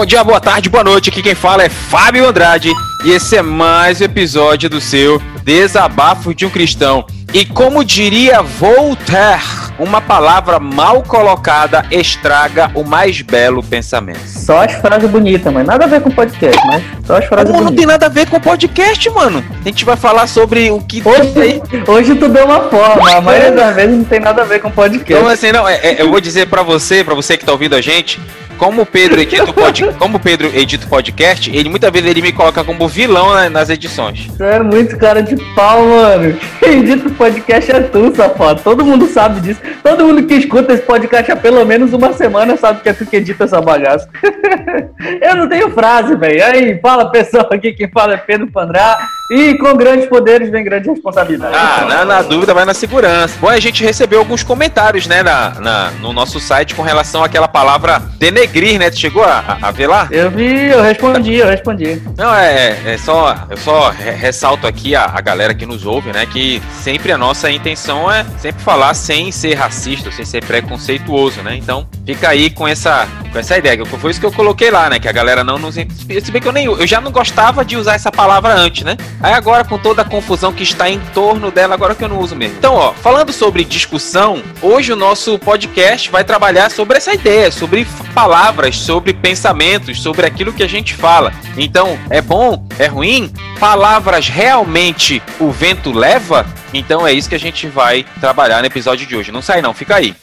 Bom dia, boa tarde, boa noite. Aqui quem fala é Fábio Andrade e esse é mais um episódio do seu Desabafo de um Cristão. E como diria Voltaire, uma palavra mal colocada estraga o mais belo pensamento. Só as frases bonitas, mas nada a ver com podcast, mas só as frases Como não tem nada a ver com podcast, mano? A gente vai falar sobre o que Hoje, hoje tu deu uma forma, a maioria das vezes não tem nada a ver com podcast. Então, assim, não, é- é- eu vou dizer pra você, pra você que tá ouvindo a gente, como o Pedro edita o, pod, como Pedro edita podcast, ele muitas vezes ele me coloca como vilão na- nas edições. Tu é muito cara de pau, mano. Quem edita o podcast é tu, safado. Todo mundo sabe disso. Todo mundo que escuta esse podcast há pelo menos uma semana sabe que é tu que edita essa bagaça. Eu não tenho frase, velho. Aí, fala pessoal aqui, quem fala é Pedro Pandrá. E com grandes poderes vem grande responsabilidade. Ah, na, na dúvida vai na segurança. Bom, a gente recebeu alguns comentários, né, na, na- no nosso site com relação àquela palavra denegrir, né? Tu chegou a, a- ver lá? Eu vi, eu respondi, eu respondi. Não, é, é só, eu só re- ressalto aqui a, a galera que nos ouve, né, que sempre a nossa intenção é sempre falar sem ser racista, sem ser preconceituoso, né? Então, fica aí com essa, com essa ideia. Foi isso que eu coloquei lá, né, que a galera não nos... Se bem que eu nem... Eu já não gostava de usar essa palavra antes, né? Aí agora, com toda a confusão que está em torno dela, agora que eu não uso mesmo. Então, ó, falando sobre discussão, hoje o nosso podcast vai trabalhar sobre essa ideia, sobre palavras, sobre pensamentos, sobre aquilo que a gente fala. Então, é bom, é ruim? Palavras realmente o vento leva? Então é isso que a gente vai trabalhar no episódio de hoje. Não sai não, fica aí.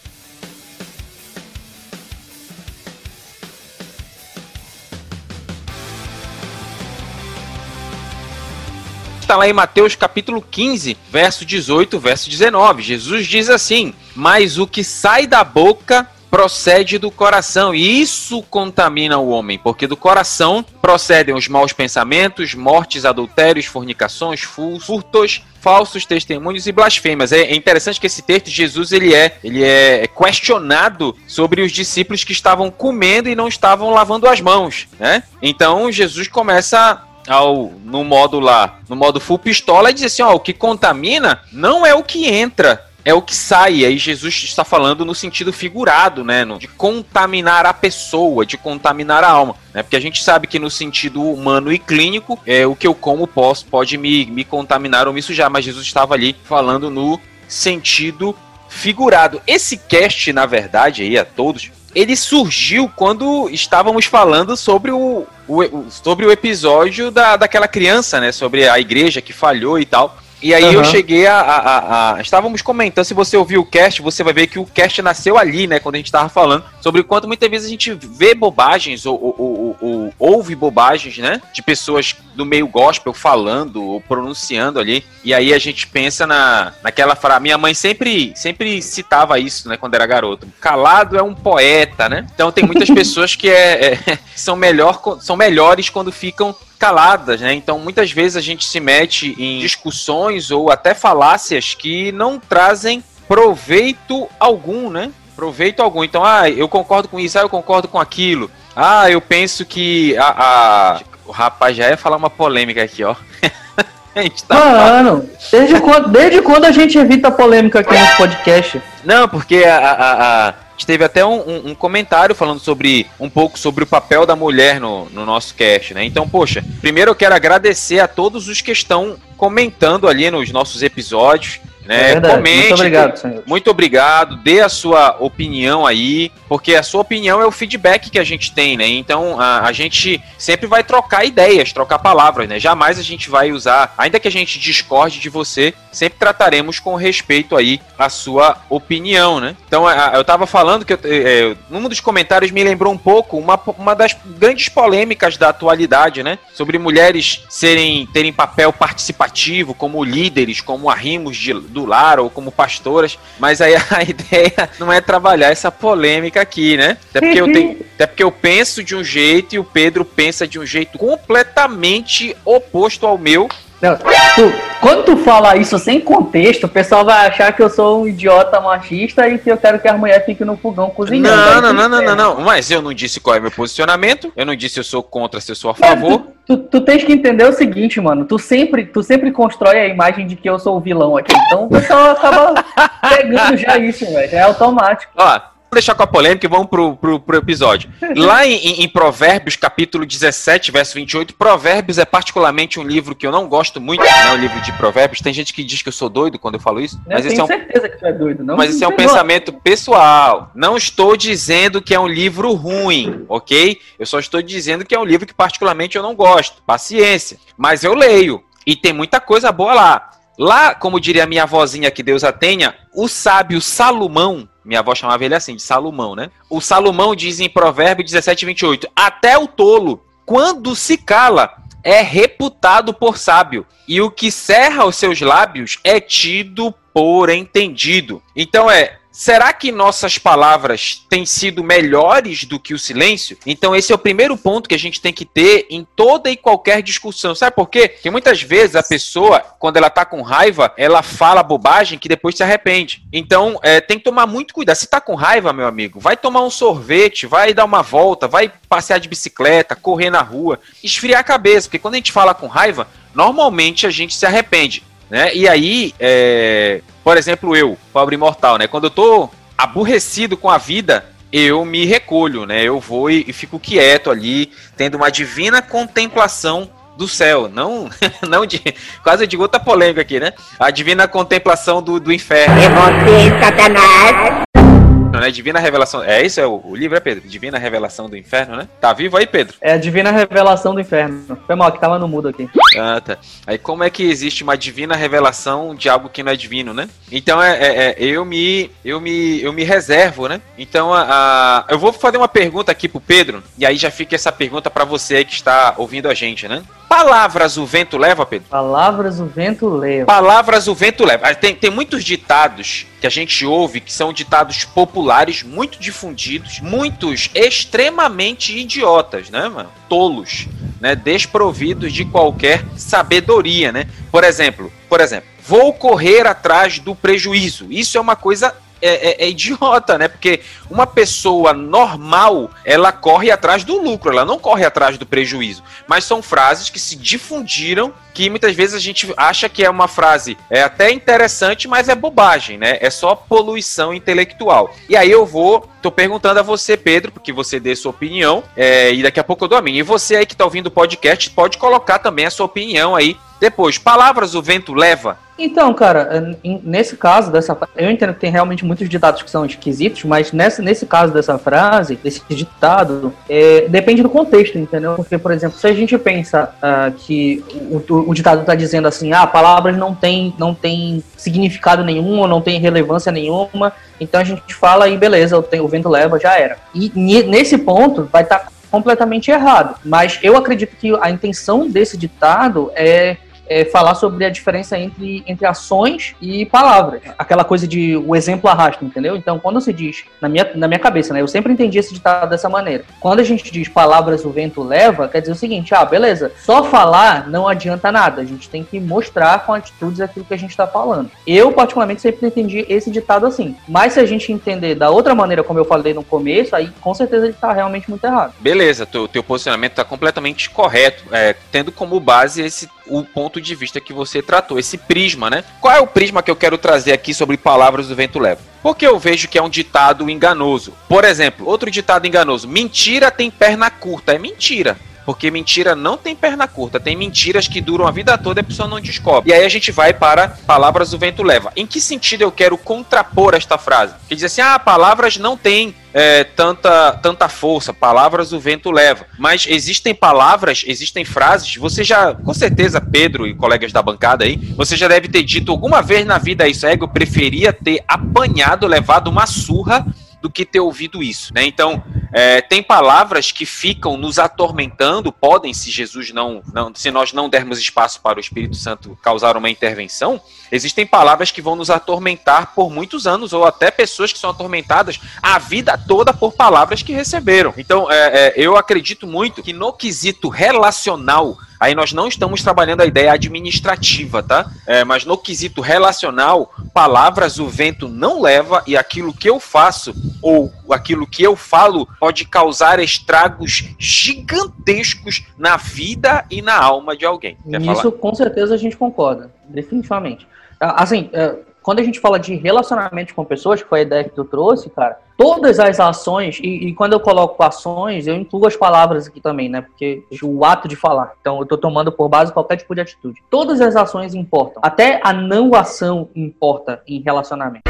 Está lá em Mateus capítulo 15, verso 18, verso 19. Jesus diz assim: Mas o que sai da boca procede do coração, e isso contamina o homem, porque do coração procedem os maus pensamentos, mortes, adultérios, fornicações, fu- furtos, falsos testemunhos e blasfêmias. É é interessante que esse texto Jesus ele é ele é questionado sobre os discípulos que estavam comendo e não estavam lavando as mãos, né? Então Jesus começa ao, no modo lá, no modo full pistola, e diz assim: ó, o que contamina não é o que entra, é o que sai. Aí Jesus está falando no sentido figurado, né? de contaminar a pessoa, de contaminar a alma. Né? Porque a gente sabe que no sentido humano e clínico, é o que eu como posso, pode me, me contaminar ou me sujar. Mas Jesus estava ali falando no sentido figurado. Esse cast, na verdade, aí a todos, ele surgiu quando estávamos falando sobre o, o- sobre o episódio da, daquela criança, né? Sobre a igreja que falhou e tal. E aí eu Aham. cheguei a, a- a- a- Estávamos comentando, se você ouviu o cast, você vai ver que o cast nasceu ali, né? Quando a gente estava falando sobre o quanto muitas vezes a gente vê bobagens ou, ou- ou- ou ouve bobagens, né? De pessoas do meio gospel falando ou pronunciando ali. E aí a gente pensa na, naquela frase. Minha mãe sempre, sempre citava isso, né? Quando era garoto. Calado é um poeta, né? Então tem muitas pessoas que é, é- são, melhor, são melhores quando ficam caladas, né? Então muitas vezes a gente se mete em discussões ou até falácias que não trazem proveito algum, né? Proveito algum. Então, ah, eu concordo com isso, ah, eu concordo com aquilo. Ah, eu penso que a, a- o rapaz já ia falar uma polêmica aqui, ó. a gente tá Mano, desde quando, desde quando a gente evita polêmica aqui nesse podcast? Não, porque a- a- a gente teve até um, um- um comentário falando sobre um pouco sobre o papel da mulher no, no nosso cast, né? Então, poxa, primeiro eu quero agradecer a todos os que estão comentando ali nos nossos episódios. Né? É verdade. Comente, Muito obrigado, senhor. muito obrigado, dê a sua opinião aí, porque a sua opinião é o feedback que a gente tem, né? Então a, a gente sempre vai trocar ideias, trocar palavras, né? Jamais a gente vai usar, ainda que a gente discorde de você, sempre trataremos com respeito aí a sua opinião, né? Então a- eu tava falando que eu, é, num dos comentários me lembrou um pouco uma, uma das grandes polêmicas da atualidade, né? Sobre mulheres serem terem papel participativo como líderes, como arrimos de, do lar ou como pastoras, mas aí a ideia não é trabalhar essa polêmica aqui, né? Até porque eu tenho, até porque eu penso de um jeito e o Pedro pensa de um jeito completamente oposto ao meu. Não, tu- quando tu fala isso sem contexto, o pessoal vai achar que eu sou um idiota machista e que eu quero que as mulheres fiquem no fogão cozinhando. Não, não, tu não, não, não, não. Mas eu não disse qual é meu posicionamento. Eu não disse se eu sou contra, se eu sou a favor. Tu, tu tens que entender o seguinte, mano. Tu sempre, tu sempre constrói a imagem de que eu sou o vilão aqui. Então o pessoal acaba pegando já isso, velho. É automático. Ó, deixar com a polêmica e vamos pro, pro, pro episódio. Lá em, em, Provérbios, capítulo 17, verso 28, Provérbios é particularmente um livro que eu não gosto muito, né? O livro de Provérbios. Tem gente que diz que eu sou doido quando eu falo isso. Eu mas tenho esse é um... certeza que tu é doido, não. Mas esse é um pensamento pessoal. Não estou dizendo que é um livro ruim, ok? Eu só estou dizendo que é um livro que particularmente eu não gosto. Paciência. Mas eu leio. E tem muita coisa boa lá. Lá, como diria a minha avózinha, que Deus a tenha, o sábio Salomão, minha avó chamava ele assim, de Salomão, né? O Salomão diz em Provérbio 17, 28, até o tolo, quando se cala, é reputado por sábio, e o que cerra os seus lábios é tido por entendido. Então é, Será que nossas palavras têm sido melhores do que o silêncio? Então, esse é o primeiro ponto que a gente tem que ter em toda e qualquer discussão. Sabe por quê? Porque muitas vezes a pessoa, quando ela tá com raiva, ela fala bobagem que depois se arrepende. Então, é, tem que tomar muito cuidado. Se tá com raiva, meu amigo, vai tomar um sorvete, vai dar uma volta, vai passear de bicicleta, correr na rua, esfriar a cabeça. Porque quando a gente fala com raiva, normalmente a gente se arrepende. Né? E aí, é... por exemplo, eu, pobre mortal, né? Quando eu tô aborrecido com a vida, eu me recolho, né? Eu vou e, e fico quieto ali, tendo uma divina contemplação do céu, não, não de, quase eu digo outra polêmica aqui, né? A divina contemplação do, do inferno. É você, Satanás né? Divina Revelação. É isso? É o, o, livro, é Pedro? Divina Revelação do Inferno, né? Tá vivo aí, Pedro? É a Divina Revelação do Inferno. Foi mal, que tava no mudo aqui. Ah, tá. Aí como é que existe uma divina revelação de algo que não é divino, né? Então é, é, é eu me eu me eu me reservo, né? Então a, a, eu vou fazer uma pergunta aqui pro Pedro e aí já fica essa pergunta para você aí que está ouvindo a gente, né? Palavras o vento leva, Pedro? Palavras o vento leva. Palavras o vento leva. Tem, tem muitos ditados que a gente ouve que são ditados populares, muito difundidos, muitos extremamente idiotas, né, mano? Tolos, né? Desprovidos de qualquer sabedoria, né? Por exemplo, por exemplo, vou correr atrás do prejuízo. Isso é uma coisa é, é, é, idiota, né? Porque uma pessoa normal, ela corre atrás do lucro, ela não corre atrás do prejuízo. Mas são frases que se difundiram, que muitas vezes a gente acha que é uma frase é até interessante, mas é bobagem, né? É só poluição intelectual. E aí eu vou, tô perguntando a você, Pedro, porque você dê sua opinião, é, e daqui a pouco eu dou a minha. E você aí que tá ouvindo o podcast, pode colocar também a sua opinião aí depois, palavras o vento leva. Então, cara, nesse caso dessa eu entendo que tem realmente muitos ditados que são esquisitos, mas nesse, nesse caso dessa frase, desse ditado, é, depende do contexto, entendeu? Porque, por exemplo, se a gente pensa uh, que o, o ditado está dizendo assim, ah, palavras não têm não tem significado nenhum, ou não tem relevância nenhuma, então a gente fala e beleza, o, o vento leva, já era. E nesse ponto vai estar tá completamente errado. Mas eu acredito que a intenção desse ditado é é, falar sobre a diferença entre, entre ações e palavras. Aquela coisa de o exemplo arrasta, entendeu? Então, quando se diz, na minha, na minha cabeça, né? Eu sempre entendi esse ditado dessa maneira. Quando a gente diz palavras o vento leva, quer dizer o seguinte, ah, beleza, só falar não adianta nada. A gente tem que mostrar com atitudes aquilo que a gente está falando. Eu, particularmente, sempre entendi esse ditado assim. Mas se a gente entender da outra maneira, como eu falei no começo, aí com certeza ele está realmente muito errado. Beleza, teu, teu posicionamento está completamente correto, é, tendo como base esse o ponto de vista que você tratou, esse prisma, né? Qual é o prisma que eu quero trazer aqui sobre palavras do vento leva? Porque eu vejo que é um ditado enganoso. Por exemplo, outro ditado enganoso: mentira tem perna curta. É mentira. Porque mentira não tem perna curta, tem mentiras que duram a vida toda e a pessoa não descobre. E aí a gente vai para palavras do vento leva. Em que sentido eu quero contrapor esta frase? Que diz assim: ah, palavras não têm é, tanta, tanta força, palavras o vento leva. Mas existem palavras, existem frases, você já, com certeza, Pedro e colegas da bancada aí, você já deve ter dito alguma vez na vida isso, é, eu preferia ter apanhado, levado uma surra do que ter ouvido isso, né? Então, é, tem palavras que ficam nos atormentando, podem, se Jesus não, não, se nós não dermos espaço para o Espírito Santo causar uma intervenção, existem palavras que vão nos atormentar por muitos anos, ou até pessoas que são atormentadas a vida toda por palavras que receberam. Então, é, é, eu acredito muito que no quesito relacional Aí nós não estamos trabalhando a ideia administrativa, tá? É, mas no quesito relacional, palavras o vento não leva e aquilo que eu faço ou aquilo que eu falo pode causar estragos gigantescos na vida e na alma de alguém. Quer Isso falar? com certeza a gente concorda, definitivamente. Ah, assim, é, quando a gente fala de relacionamento com pessoas, que foi a ideia que tu trouxe, cara, todas as ações, e, e, quando eu coloco ações, eu incluo as palavras aqui também, né? Porque o ato de falar. Então, eu tô tomando por base qualquer tipo de atitude. Todas as ações importam. Até a não ação importa em relacionamento.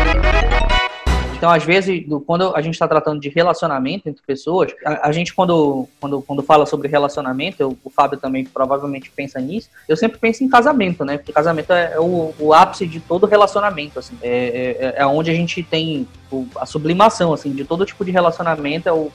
Então, às vezes, quando a gente está tratando de relacionamento entre pessoas, a, gente, quando, quando, quando fala sobre relacionamento, eu, o Fábio também provavelmente pensa nisso, eu sempre penso em casamento, né? Porque casamento é, é o, o, ápice de todo relacionamento, assim. É, é, é onde a gente tem a sublimação, assim, de todo tipo de relacionamento, é o,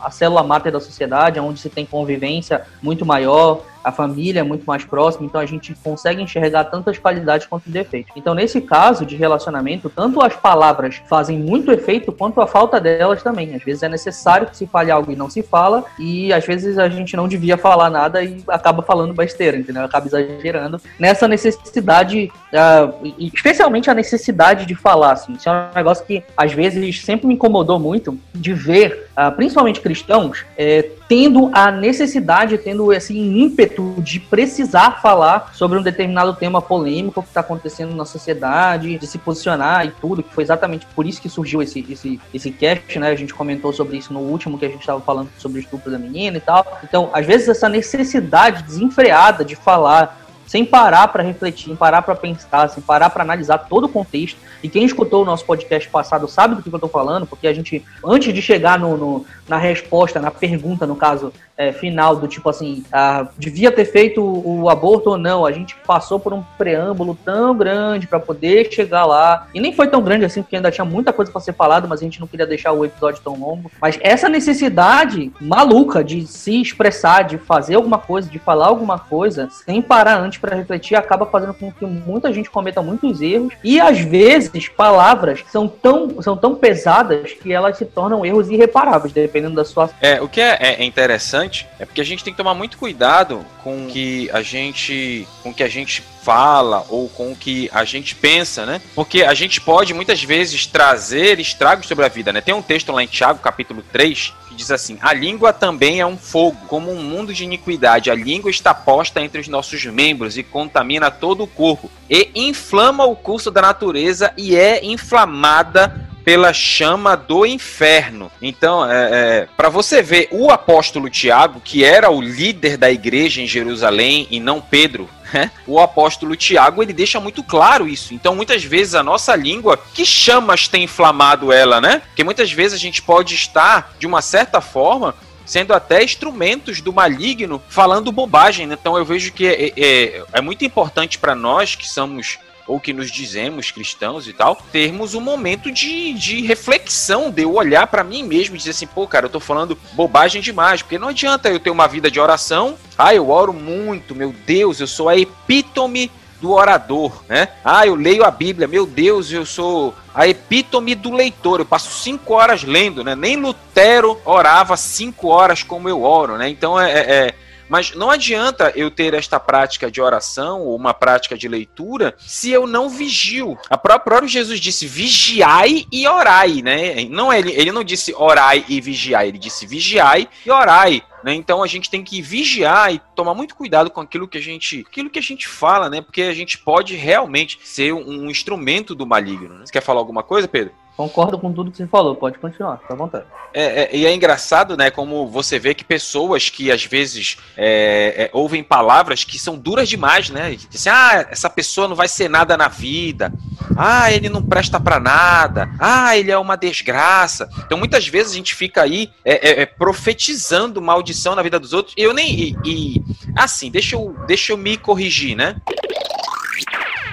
a célula máter da sociedade, é onde se tem convivência muito maior, a família é muito mais próxima, então a gente consegue enxergar tantas qualidades quanto defeitos. Então, nesse caso de relacionamento, tanto as palavras fazem muito efeito quanto a falta delas também. Às vezes é necessário que se fale algo e não se fala, e às vezes a gente não devia falar nada e acaba falando besteira, entendeu? Acaba exagerando nessa necessidade, uh, especialmente a necessidade de falar, assim. Isso é um negócio que às vezes sempre me incomodou muito de ver, uh, principalmente cristãos, é, tendo a necessidade, tendo esse ímpeto de precisar falar sobre um determinado tema polêmico que está acontecendo na sociedade, de se posicionar e tudo, que foi exatamente por isso que surgiu esse, esse, esse cast, né? A gente comentou sobre isso no último que a gente estava falando sobre o estupro da menina e tal. Então, às vezes, essa necessidade desenfreada de falar sem parar para refletir, sem parar para pensar, sem parar para analisar todo o contexto. E quem escutou o nosso podcast passado sabe do que eu estou falando, porque a gente, antes de chegar no, no na resposta, na pergunta, no caso, é, final, do tipo assim, ah, devia ter feito o, o, aborto ou não, a gente passou por um preâmbulo tão grande para poder chegar lá. E nem foi tão grande assim, porque ainda tinha muita coisa para ser falado, mas a gente não queria deixar o episódio tão longo. Mas essa necessidade maluca de se expressar, de fazer alguma coisa, de falar alguma coisa, sem parar antes para refletir, acaba fazendo com que muita gente cometa muitos erros. E às vezes, palavras são tão, são tão pesadas que elas se tornam erros irreparáveis, dependendo da situação. É, o que é, é interessante é porque a gente tem que tomar muito cuidado com que a gente, com que a gente fala ou com o que a gente pensa, né? Porque a gente pode muitas vezes trazer estragos sobre a vida, né? Tem um texto lá em Tiago, capítulo 3, que diz assim: "A língua também é um fogo, como um mundo de iniquidade. A língua está posta entre os nossos membros e contamina todo o corpo e inflama o curso da natureza e é inflamada pela chama do inferno. Então, é, é para você ver, o apóstolo Tiago, que era o líder da igreja em Jerusalém e não Pedro, né? o apóstolo Tiago ele deixa muito claro isso. Então, muitas vezes a nossa língua, que chamas tem inflamado ela, né? Porque muitas vezes a gente pode estar, de uma certa forma, sendo até instrumentos do maligno falando bobagem. Então eu vejo que é, é, é muito importante para nós que somos ou que nos dizemos cristãos e tal, termos um momento de, de reflexão, de eu olhar para mim mesmo e dizer assim, pô, cara, eu tô falando bobagem demais, porque não adianta eu ter uma vida de oração, ah, eu oro muito, meu Deus, eu sou a epítome do orador, né? Ah, eu leio a Bíblia, meu Deus, eu sou a epítome do leitor. Eu passo cinco horas lendo, né? Nem Lutero orava cinco horas como eu oro, né? Então é, é, é mas não adianta eu ter esta prática de oração ou uma prática de leitura se eu não vigio. A própria Jesus disse vigiai e orai, né? Não ele, ele não disse orai e vigiai, ele disse vigiai e orai. Né? Então a gente tem que vigiar e tomar muito cuidado com aquilo que a gente, aquilo que a gente fala, né? Porque a gente pode realmente ser um, um instrumento do maligno. Né? Você quer falar alguma coisa, Pedro? Concordo com tudo que você falou, pode continuar, fica à vontade. É, é, e é engraçado, né, como você vê que pessoas que às vezes é, é ouvem palavras que são duras demais, né? Dizem, ah, essa pessoa não vai ser nada na vida. Ah, ele não presta para nada. Ah, ele é uma desgraça. Então muitas vezes a gente fica aí é, é, profetizando maldição na vida dos outros. Eu nem. E, e, assim, deixa eu, deixa eu me corrigir, né?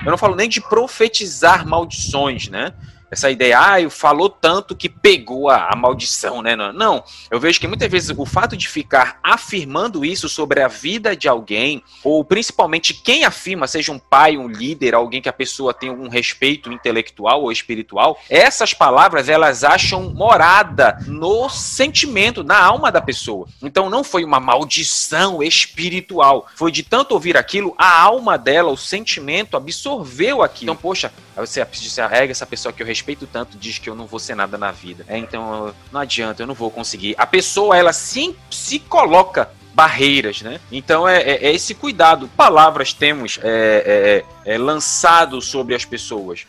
Eu não falo nem de profetizar maldições, né? Essa ideia, ah, falou tanto que pegou a, a, maldição, né? Não, eu vejo que muitas vezes o fato de ficar afirmando isso sobre a vida de alguém, ou principalmente quem afirma, seja um pai, um líder, alguém que a pessoa tem algum respeito intelectual ou espiritual, essas palavras elas acham morada no sentimento, na alma da pessoa. Então não foi uma maldição espiritual, foi de tanto ouvir aquilo, a alma dela, o sentimento absorveu aquilo. Então, poxa, você disse, ah, essa pessoa que eu respeito tanto diz que eu não vou ser nada na vida. É, então, não adianta, eu não vou conseguir. A pessoa, ela se, se coloca barreiras, né? Então é, é, é esse cuidado. Palavras temos é, é, é lançado sobre as pessoas.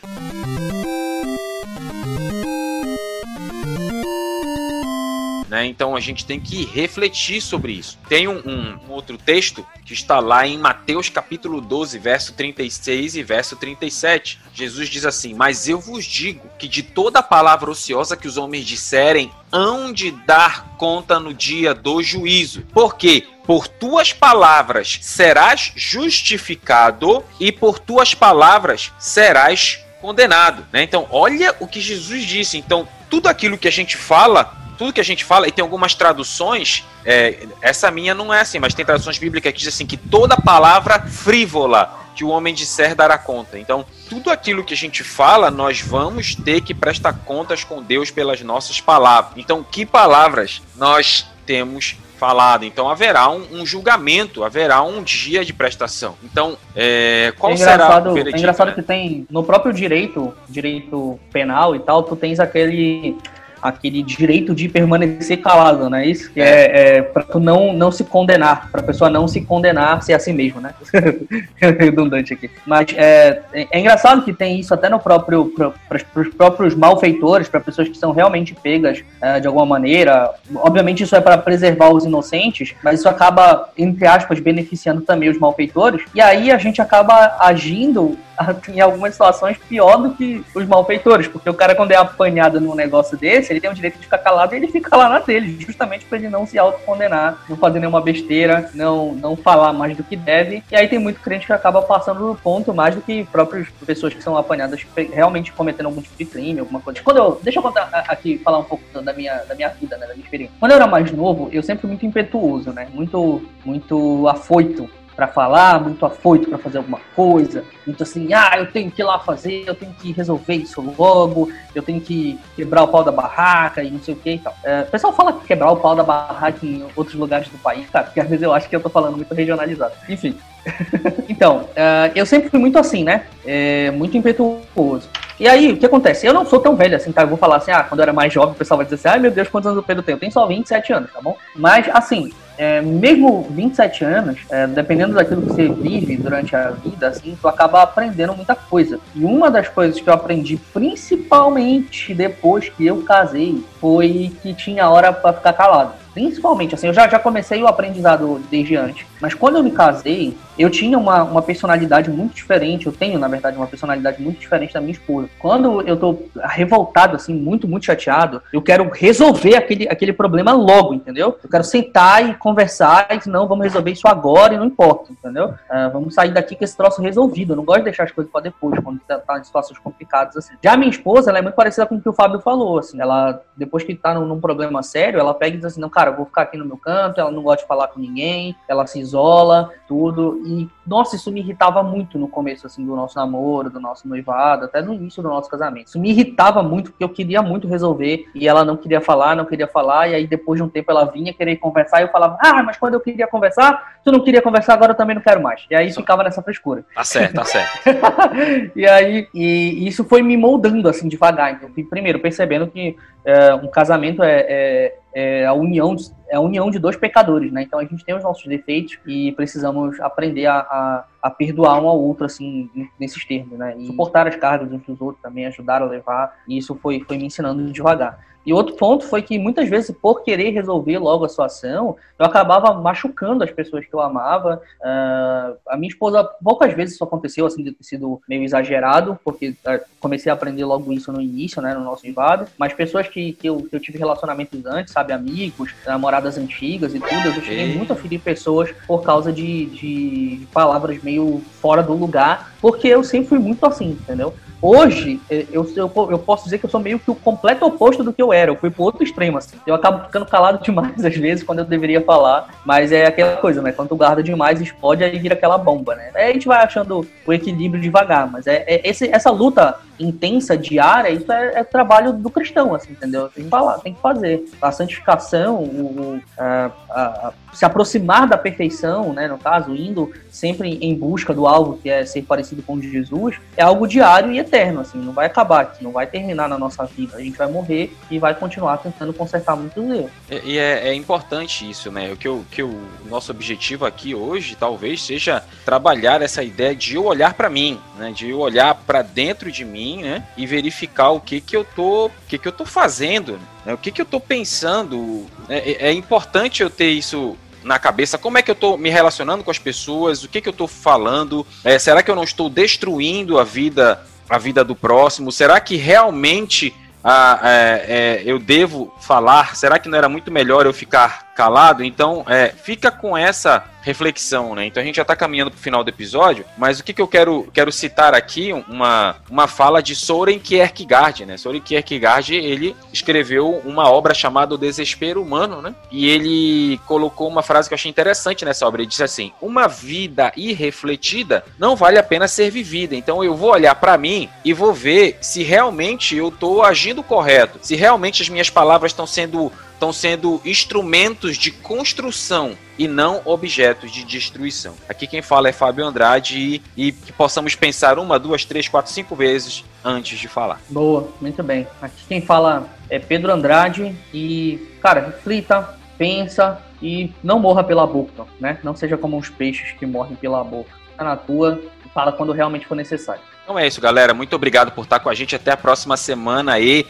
Né? Então a gente tem que refletir sobre isso. Tem um, um, outro texto que está lá em Mateus capítulo 12, verso 36 e verso 37. Jesus diz assim: Mas eu vos digo que de toda palavra ociosa que os homens disserem, hão de dar conta no dia do juízo. Por quê? Por tuas palavras serás justificado e por tuas palavras serás condenado. Né? Então, olha o que Jesus disse. Então, tudo aquilo que a gente fala tudo que a gente fala, e tem algumas traduções, é, essa minha não é assim, mas tem traduções bíblicas que dizem assim, que toda palavra frívola que o homem disser dará conta. Então, tudo aquilo que a gente fala, nós vamos ter que prestar contas com Deus pelas nossas palavras. Então, que palavras nós temos falado. Então haverá um, um, julgamento, haverá um dia de prestação. Então, é, qual é será o veredito? É engraçado né? que tem no próprio direito, direito penal e tal, tu tens aquele aquele direito de permanecer calado, né? Isso que é, é para tu não, não se condenar, para a pessoa não se condenar ser assim mesmo, né? Redundante aqui. Mas é, é, é, engraçado que tem isso até no próprio para os próprios malfeitores, para pessoas que são realmente pegas é, de alguma maneira. Obviamente isso é para preservar os inocentes, mas isso acaba entre aspas beneficiando também os malfeitores. E aí a gente acaba agindo em algumas situações pior do que os malfeitores, porque o cara quando é apanhado num negócio desse, ele tem o direito de ficar calado e ele fica lá na dele, justamente para ele não se autocondenar, não fazer nenhuma besteira, não, não falar mais do que deve. E aí tem muito crente que acaba passando do ponto mais do que próprias pessoas que são apanhadas realmente cometendo algum tipo de crime, alguma coisa. Quando eu, deixa eu contar aqui, falar um pouco da minha, da minha vida, né, da minha experiência. Quando eu era mais novo, eu sempre muito impetuoso, né, muito, muito afoito para falar, muito afoito para fazer alguma coisa, muito assim, ah, eu tenho que ir lá fazer, eu tenho que resolver isso logo, eu tenho que quebrar o pau da barraca e não sei o que e tal. É, o pessoal fala que quebrar o pau da barraca em outros lugares do país, cara, porque às vezes eu acho que eu tô falando muito regionalizado. Enfim. então, uh, eu sempre fui muito assim, né? É, muito impetuoso. E aí, o que acontece? Eu não sou tão velho assim, tá? Eu vou falar assim, ah, quando eu era mais jovem, o pessoal vai dizer assim, ai meu Deus, quantos anos o Pedro tem? Eu tenho só 27 anos, tá bom? Mas, assim, é, mesmo 27 anos, é, dependendo daquilo que você vive durante a vida, assim, tu acaba aprendendo muita coisa. E uma das coisas que eu aprendi, principalmente depois que eu casei, foi que tinha hora para ficar calado. Principalmente, assim, eu já, já comecei o aprendizado desde antes. Mas quando eu me casei, eu tinha uma, uma personalidade muito diferente. Eu tenho, na verdade, uma personalidade muito diferente da minha esposa. Quando eu tô revoltado, assim, muito, muito chateado, eu quero resolver aquele, aquele problema logo, entendeu? Eu quero sentar e conversar e não, vamos resolver isso agora e não importa, entendeu? Uh, vamos sair daqui com esse troço resolvido. Eu não gosto de deixar as coisas para depois, quando tá, tá, em situações complicadas, assim. Já minha esposa, ela é muito parecida com o que o Fábio falou, assim. Ela, depois que tá num, num problema sério, ela pega e diz assim, não, cara, eu vou ficar aqui no meu canto, ela não gosta de falar com ninguém, ela se isola, tudo. E, nossa, isso me irritava muito no começo, assim, do nosso namoro, do nosso noivado, até no início do nosso casamento. Isso me irritava muito, porque eu queria muito resolver, e ela não queria falar, não queria falar, e aí depois de um tempo ela vinha querer conversar, e eu falava, ah, mas quando eu queria conversar, tu não queria conversar, agora eu também não quero mais. E aí ficava nessa frescura. Tá certo, tá certo. e aí, e isso foi me moldando, assim, devagar. Então, primeiro, percebendo que é, um casamento é, é, é, a união de, é a união de dois pecadores, né? Então a gente tem os nossos defeitos e precisamos aprender a, a, a perdoar um ao outro, assim, nesses termos, né? E suportar as cargas uns dos outros também, ajudar a levar. E isso foi, foi me ensinando devagar. E outro ponto foi que muitas vezes, por querer resolver logo a situação, eu acabava machucando as pessoas que eu amava. Uh, a minha esposa, poucas vezes isso aconteceu, assim, de ter sido meio exagerado, porque uh, comecei a aprender logo isso no início, né, no nosso privado. Mas pessoas que, que, eu, que eu tive relacionamentos antes, sabe, amigos, namoradas antigas e tudo, eu já cheguei muito a ferir pessoas por causa de, de, de palavras meio fora do lugar, porque eu sempre fui muito assim, entendeu? Hoje, é, eu, eu, eu, posso dizer que eu sou meio que o completo oposto do que eu era. Eu fui pro outro extremo, assim. Eu acabo ficando calado demais, às vezes, quando eu deveria falar. Mas é aquela coisa, né? Quando tu guarda demais, explode, aí vira aquela bomba, né? Aí a gente vai achando o equilíbrio devagar. Mas é, é esse, essa luta intensa, diária, isso é, é, trabalho do cristão, assim, entendeu? Tem que falar, tem que fazer. A santificação, o, a, a, se aproximar da perfeição, né, no caso, indo sempre em busca do alvo que é ser parecido com Jesus, é algo diário e eterno, assim, não vai acabar aqui, não vai terminar na nossa vida. A gente vai morrer e vai continuar tentando consertar muitos erros. E é, é, importante isso, né? O que, o que o nosso objetivo aqui hoje talvez seja trabalhar essa ideia de eu olhar para mim, né? De eu olhar para dentro de mim, né? E verificar o que que eu tô, o que que eu tô fazendo, né? O que que eu tô pensando. É, é importante eu ter isso na cabeça, como é que eu estou me relacionando com as pessoas, o que, que eu estou falando, é, será que eu não estou destruindo a vida, a vida do próximo, será que realmente ah, é, é, eu devo falar, será que não era muito melhor eu ficar calado? Então, é, fica com essa reflexão, né? Então a gente já está caminhando para o final do episódio, mas o que, que eu quero, quero citar aqui, uma, uma fala de Soren Kierkegaard, né? Soren Kierkegaard, ele escreveu uma obra chamada O Desespero Humano, né? E ele colocou uma frase que eu achei interessante nessa obra, ele disse assim, uma vida irrefletida não vale a pena ser vivida, então eu vou olhar para mim e vou ver se realmente eu estou agindo correto, se realmente as minhas palavras estão sendo estão sendo instrumentos de construção e não objetos de destruição. Aqui quem fala é Fábio Andrade e, e, que possamos pensar uma, duas, três, quatro, cinco vezes antes de falar. Boa, muito bem. Aqui quem fala é Pedro Andrade e, cara, reflita, pensa e não morra pela boca, né? Não seja como os peixes que morrem pela boca. Tá na tua e fala quando realmente for necessário. Então é isso, galera. Muito obrigado por estar com a gente. Até a próxima semana e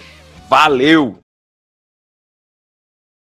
valeu!